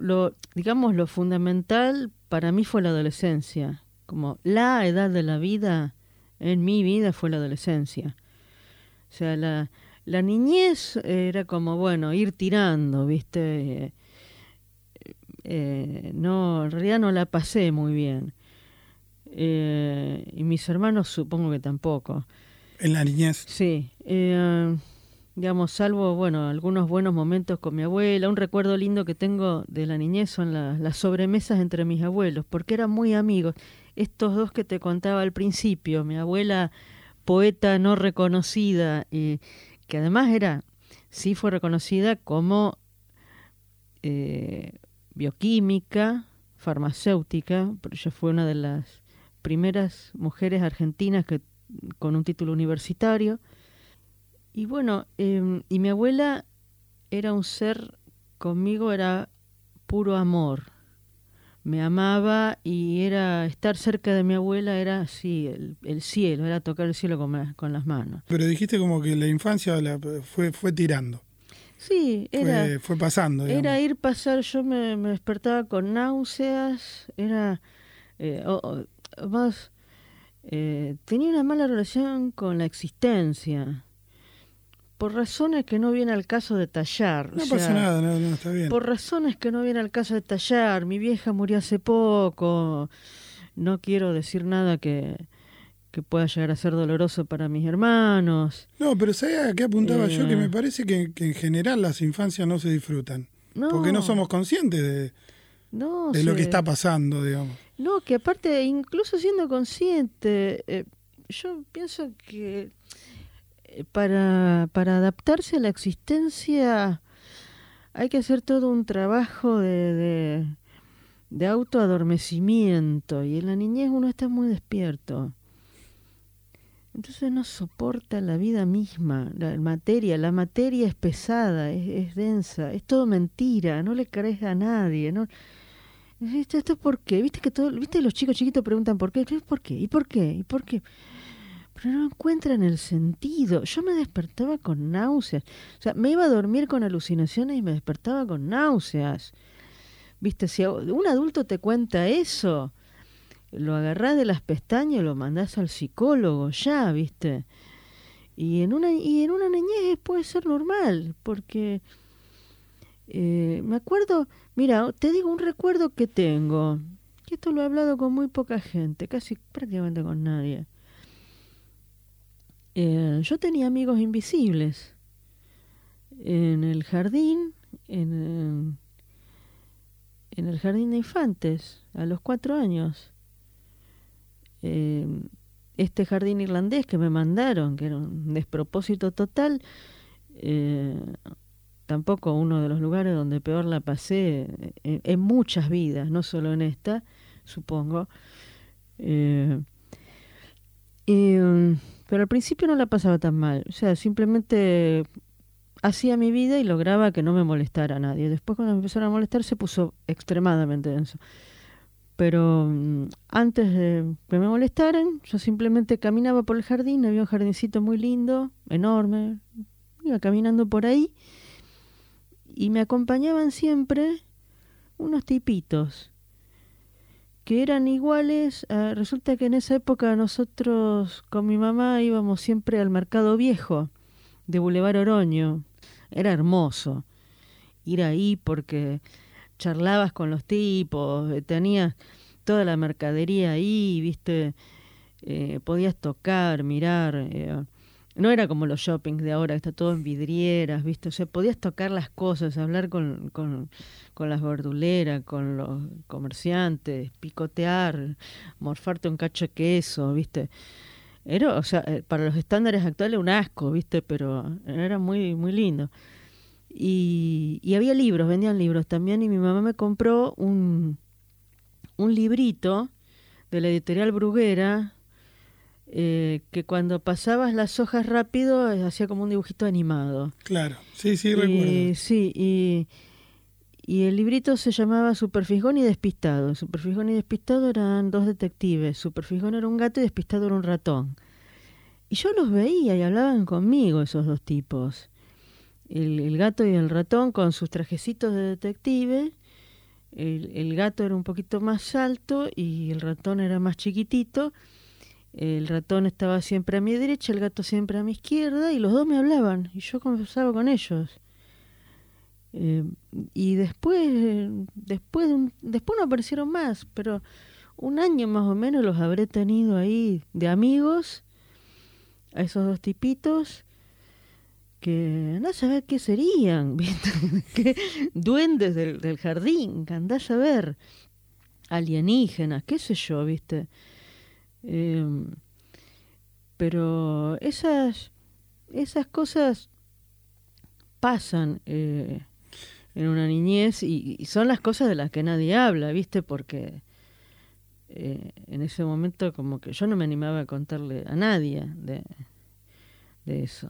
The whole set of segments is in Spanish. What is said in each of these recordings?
lo, digamos, lo fundamental para mí fue la adolescencia. Como la edad de la vida, en mi vida fue la adolescencia. O sea, la, la niñez era como, bueno, ir tirando, ¿viste? Eh, no, en realidad no la pasé muy bien. Eh, y mis hermanos supongo que tampoco. ¿En la niñez? Sí. Eh, digamos, salvo, bueno, algunos buenos momentos con mi abuela. Un recuerdo lindo que tengo de la niñez son las sobremesas entre mis abuelos, porque eran muy amigos. Estos dos que te contaba al principio, mi abuela poeta no reconocida, y que además era, sí fue reconocida como eh, bioquímica, farmacéutica, pero ella fue una de las primeras mujeres argentinas que con un título universitario. Y bueno, em, y mi abuela era un ser, conmigo era puro amor. Me amaba y era estar cerca de mi abuela era así, el, cielo, era tocar el cielo con, con, las manos. Pero dijiste como que la infancia la, fue, fue tirando. Sí, era. Fue, pasando. Era ir pasar, yo me, despertaba con náuseas, era. Eh, más. Eh, tenía una mala relación con la existencia por razones que no viene al caso de tallar. No pasa nada, no, está bien. Por razones que no viene al caso de tallar. Mi vieja murió hace poco. No quiero decir nada que, que pueda llegar a ser doloroso para mis hermanos. No, pero ¿sabes a qué apuntaba yo? Que me eh. parece que, en general las infancias no se disfrutan. porque no somos conscientes de, de lo que está pasando, digamos. No, que aparte, incluso siendo consciente, eh, yo pienso que para, para adaptarse a la existencia hay que hacer todo un trabajo de, de, autoadormecimiento y en la niñez uno está muy despierto. Entonces no soporta la vida misma, la materia, la materia es pesada, es, densa, es todo mentira, no le crees a nadie, no esto, esto por qué, viste que todo, viste los chicos chiquitos preguntan por qué, ¿por qué? ¿Y por qué? ¿Y por qué? Pero no encuentran el sentido. Yo me despertaba con náuseas. O sea, me iba a dormir con alucinaciones y me despertaba con náuseas. Viste, si un adulto te cuenta eso, lo agarrás de las pestañas y lo mandás al psicólogo, ya, viste. Y en una, y en una niñez puede ser normal, porque eh, me acuerdo, mira, te digo un recuerdo que tengo, que esto lo he hablado con muy poca gente, casi prácticamente con nadie. Eh, yo tenía amigos invisibles en el jardín, en, en el jardín de infantes, a los cuatro años. Eh, este jardín irlandés que me mandaron, que era un despropósito total, eh, tampoco uno de los lugares donde peor la pasé en, muchas vidas, no solo en esta, supongo. y pero al principio no la pasaba tan mal. O sea, simplemente hacía mi vida y lograba que no me molestara a nadie. Después cuando me empezaron a molestar se puso extremadamente denso. Pero mm, antes de que me molestaran, yo simplemente caminaba por el jardín, había un jardincito muy lindo, enorme, iba caminando por ahí y me acompañaban siempre unos tipitos que eran iguales. Ah, resulta que en esa época nosotros con mi mamá íbamos siempre al mercado viejo de Boulevard Oroño. Era hermoso ir ahí porque charlabas con los tipos, eh, tenías toda la mercadería ahí, viste, eh, podías tocar, mirar. Eh, no era como los shoppings de ahora, que está todo en vidrieras, ¿viste? O sea, podías tocar las cosas, hablar con, con, con las verduleras, con los comerciantes, picotear, morfarte un cacho de queso, ¿viste? Era, o sea, eh, para los estándares actuales un asco, ¿viste? Pero era muy, muy lindo. Y, y había libros, vendían libros también, y mi mamá me compró un, un librito de la editorial Bruguera, eh, que cuando pasabas las hojas rápido eh, hacía como un dibujito animado. Claro, sí, sí, recuerdo. Sí, y, y el librito se llamaba Superfijón y Despistado. Superfijón y Despistado eran dos detectives. Superfijón era un gato y Despistado era un ratón. Y yo los veía y hablaban conmigo esos dos tipos. El, el gato y el ratón con sus trajecitos de detective el, gato era un poquito más alto y el ratón era más chiquitito. El ratón estaba siempre a mi derecha, el gato siempre a mi izquierda y los dos me hablaban y yo conversaba con ellos. Eh, y después, después, después no aparecieron más, pero un año más o menos los habré tenido ahí de amigos, a esos dos tipitos, que a saber qué serían, ¿Qué? duendes del, del jardín, andás a ver, alienígenas, qué sé yo, ¿viste? Em, pero esas, esas cosas pasan eh, en una niñez y, son las cosas de las que nadie habla, ¿viste? Porque eh, en ese momento como que yo no me animaba a contarle a nadie de, de eso.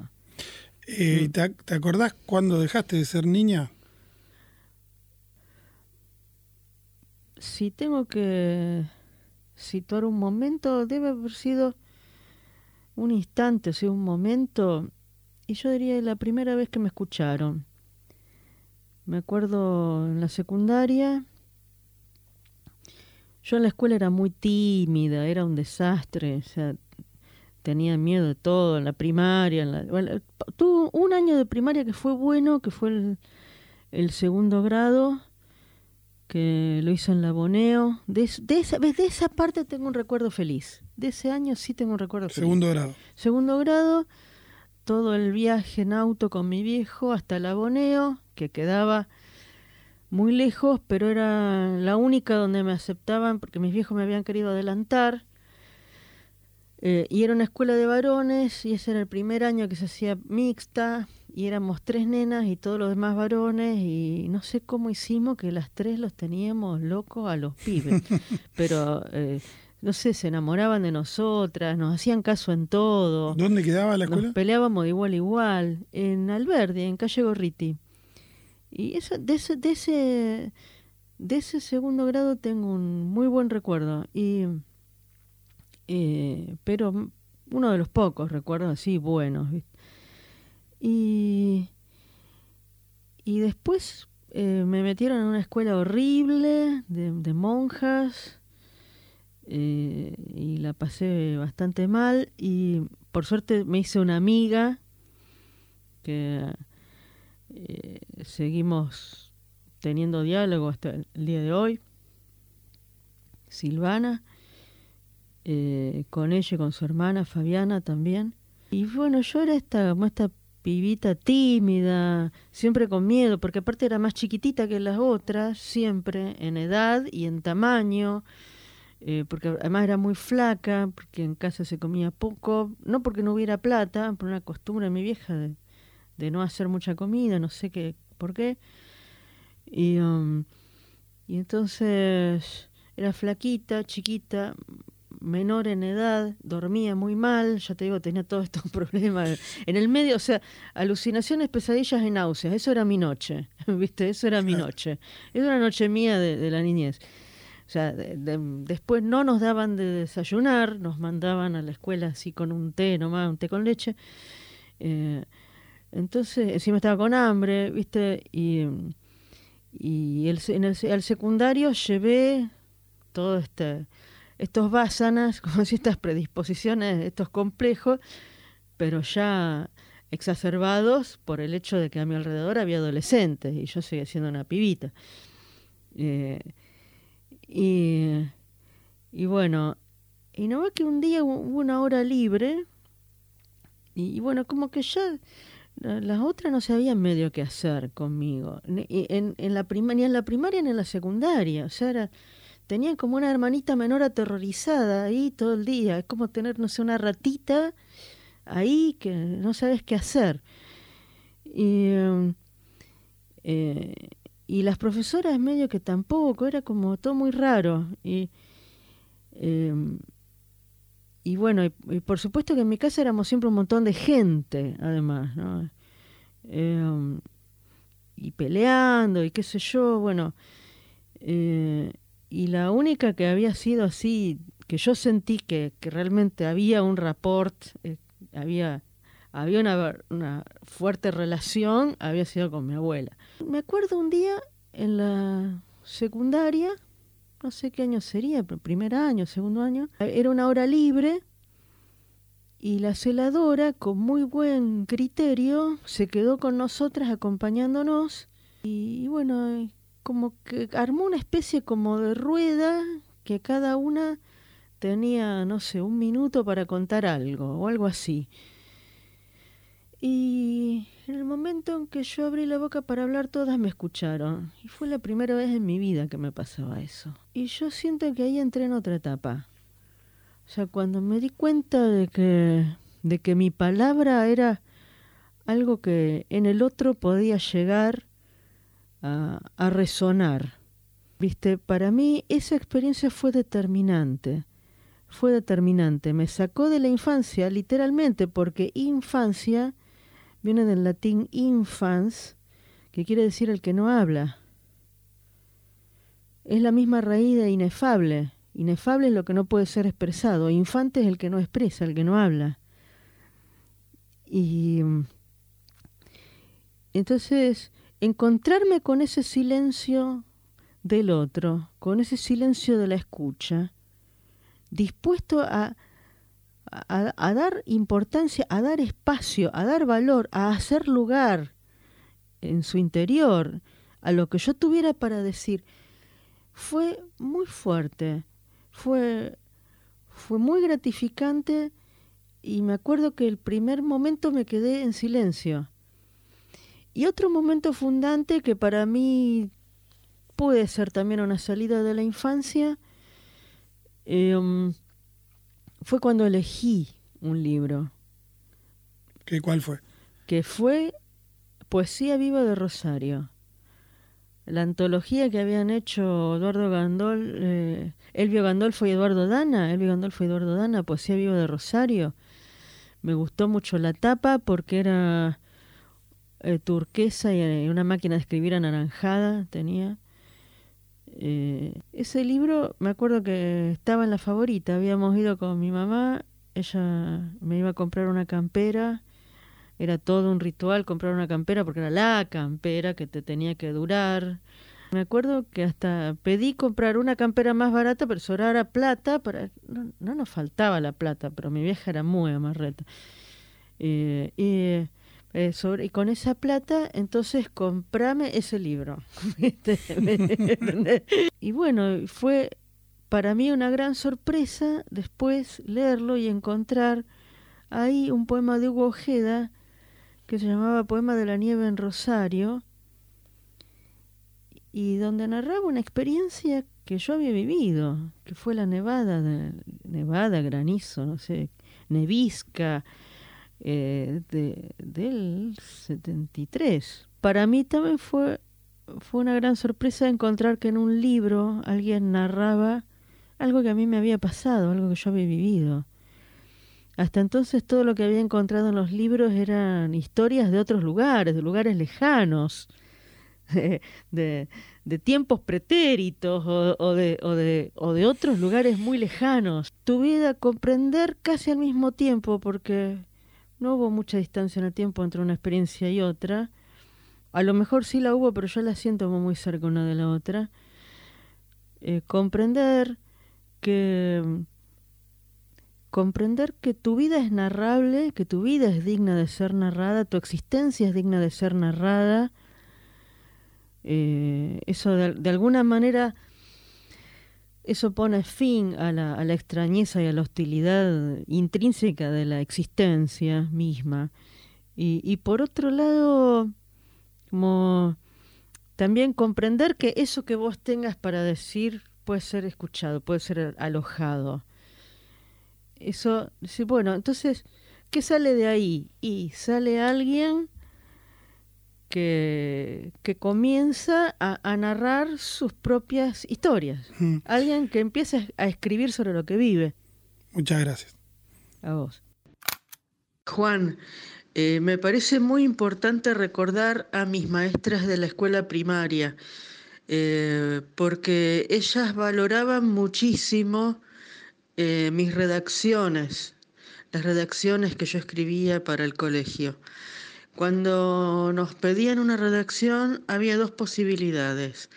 Eh, ¿te, ¿Te acordás cuando dejaste de ser niña? Si tengo que situar un momento, debe haber sido un instante, o sea, un momento, y yo diría la primera vez que me escucharon. Me acuerdo en la secundaria, yo en la escuela era muy tímida, era un desastre, o sea, tenía miedo de todo, en la primaria, en la, un año de primaria que fue bueno, que fue el segundo grado, que lo hizo en Laboneo. De, de, esa, de esa parte tengo un recuerdo feliz. De ese año sí tengo un recuerdo feliz. Segundo grado. Segundo grado, todo el viaje en auto con mi viejo hasta Laboneo, que quedaba muy lejos, pero era la única donde me aceptaban porque mis viejos me habían querido adelantar. Eh, y era una escuela de varones y ese era el primer año que se hacía mixta y éramos tres nenas y todos los demás varones y no sé cómo hicimos que las tres los teníamos locos a los pibes, pero eh, no sé, se enamoraban de nosotras, nos hacían caso en todo. ¿Dónde quedaba la escuela? Nos peleábamos de igual a igual, en Alberdi, en calle Gorriti. Y eso, de, ese, de, ese, de ese segundo grado tengo un muy buen recuerdo, y eh, pero uno de los pocos recuerdos así buenos. ¿viste? Y, y después eh, me metieron en una escuela horrible de, monjas eh, y la pasé bastante mal y por suerte me hice una amiga que eh, seguimos teniendo diálogo hasta el día de hoy, Silvana, con ella y con su hermana Fabiana también. Y bueno, yo era esta, esta pibita tímida, siempre con miedo, porque aparte era más chiquitita que las otras, siempre en edad y en tamaño, eh, porque además era muy flaca, porque en casa se comía poco, no porque no hubiera plata, por una costumbre de mi vieja de, no hacer mucha comida, no sé qué, por qué. Y, um, y entonces era flaquita, chiquita, menor en edad, dormía muy mal, ya te digo, tenía todos estos problemas. En el medio, o sea, alucinaciones, pesadillas y náuseas, eso era mi noche, ¿viste? Eso era mi noche. Era una noche mía de, la niñez. O sea, después no nos daban de desayunar, nos mandaban a la escuela así con un té nomás, un té con leche. Eh, entonces, encima estaba con hambre, ¿viste? Y, y el, en el, al secundario llevé todo este estos vásanas, como si estas predisposiciones, estos complejos, pero ya exacerbados por el hecho de que a mi alrededor había adolescentes y yo seguía siendo una pibita. Eh, y, y, bueno, y no ve que un día hubo una hora libre y, bueno, como que ya las otras no sabían medio qué hacer conmigo, ni en, la ni en la primaria ni en la secundaria, o sea, era tenían como una hermanita menor aterrorizada ahí todo el día. Es como tener, no sé, una ratita ahí que no sabes qué hacer. Y, em, eh, y las profesoras medio que tampoco, era como todo muy raro. Y, em, y bueno, y, por supuesto que en mi casa éramos siempre un montón de gente, además, ¿no? Em, y peleando y qué sé yo, bueno. Eh, y la única que había sido así, que yo sentí que, que realmente había un rapport, eh, había, había una, una, fuerte relación, había sido con mi abuela. Me acuerdo un día en la secundaria, no sé qué año sería, primer año, segundo año, era una hora libre y la celadora, con muy buen criterio, se quedó con nosotras acompañándonos y, bueno, como que armó una especie como de rueda que cada una tenía, no sé, un minuto para contar algo o algo así. Y en el momento en que yo abrí la boca para hablar, todas me escucharon. Y fue la primera vez en mi vida que me pasaba eso. Y yo siento que ahí entré en otra etapa. O sea, cuando me di cuenta de que, de que mi palabra era algo que en el otro podía llegar a, resonar. Viste, para mí esa experiencia fue determinante. Fue determinante. Me sacó de la infancia, literalmente, porque infancia viene del latín infans, que quiere decir el que no habla. Es la misma raíz de inefable. Inefable es lo que no puede ser expresado. Infante es el que no expresa, el que no habla. Y entonces, encontrarme con ese silencio del otro, con ese silencio de la escucha, dispuesto a, dar importancia, a dar espacio, a dar valor, a hacer lugar en su interior a lo que yo tuviera para decir, fue muy fuerte fue, fue muy gratificante y me acuerdo que el primer momento me quedé en silencio. Y otro momento fundante que para mí puede ser también una salida de la infancia, em, fue cuando elegí un libro. ¿Qué, ¿Cuál fue? Que fue Poesía Viva de Rosario la antología que habían hecho Eduardo Gandol, eh, Elvio Gandolfo y Eduardo Dana, Elvio Gandolfo y Eduardo Dana, Poesía Viva de Rosario. Me gustó mucho la tapa porque era eh, turquesa y una máquina de escribir anaranjada tenía. Eh, ese libro, me acuerdo que estaba en la favorita, habíamos ido con mi mamá, ella me iba a comprar una campera era todo un ritual comprar una campera porque era la campera que te tenía que durar. Me acuerdo que hasta pedí comprar una campera más barata, pero sobrara plata. Para... No, no nos faltaba la plata, pero mi vieja era muy amarreta. Eh, y, eh, sobre, y con esa plata, entonces comprame ese libro. y bueno, fue para mí una gran sorpresa después leerlo y encontrar ahí un poema de Hugo Ojeda que se llamaba Poema de la Nieve en Rosario, y donde narraba una experiencia que yo había vivido, que fue la nevada, de, nevada, granizo, no sé, nevisca eh, de, del 73. Para mí también fue, fue una gran sorpresa encontrar que en un libro alguien narraba algo que a mí me había pasado, algo que yo había vivido. Hasta entonces todo lo que había encontrado en los libros eran historias de otros lugares, de lugares lejanos, de, tiempos pretéritos o, de, o, de, o de otros lugares muy lejanos. Tu vida comprender casi al mismo tiempo, porque no hubo mucha distancia en el tiempo entre una experiencia y otra. A lo mejor sí la hubo, pero yo la siento muy cerca una de la otra. Eh, comprender que comprender que tu vida es narrable, que tu vida es digna de ser narrada, tu existencia es digna de ser narrada. Eh, eso de, alguna manera, eso pone fin a la, extrañeza y a la hostilidad intrínseca de la existencia misma. Y, y por otro lado, como también comprender que eso que vos tengas para decir puede ser escuchado, puede ser alojado eso, bueno, entonces, ¿qué sale de ahí? Y sale alguien que, que comienza a, narrar sus propias historias. Alguien que empieza a escribir sobre lo que vive. Muchas gracias. A vos. Juan, eh, me parece muy importante recordar a mis maestras de la escuela primaria, eh, porque ellas valoraban muchísimo eh, mis redacciones, las redacciones que yo escribía para el colegio. Cuando nos pedían una redacción había dos posibilidades.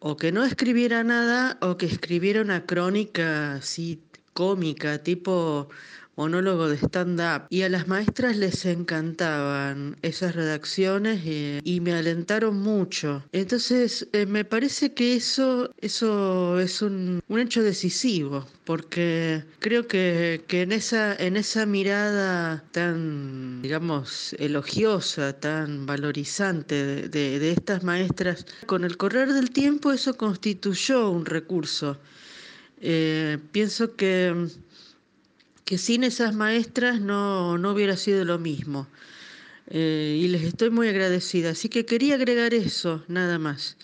o que no escribiera nada o que escribiera una crónica así cómica, tipo monólogo de stand-up y a las maestras les encantaban esas redacciones y, me alentaron mucho. Entonces eh, me parece que eso, eso es un, hecho decisivo porque creo que, en, esa, en esa mirada tan, digamos, elogiosa, tan valorizante de estas maestras, con el correr del tiempo eso constituyó un recurso. Eh, pienso que que sin esas maestras no, hubiera sido lo mismo. Eh, y les estoy muy agradecida. Así que quería agregar eso, nada más.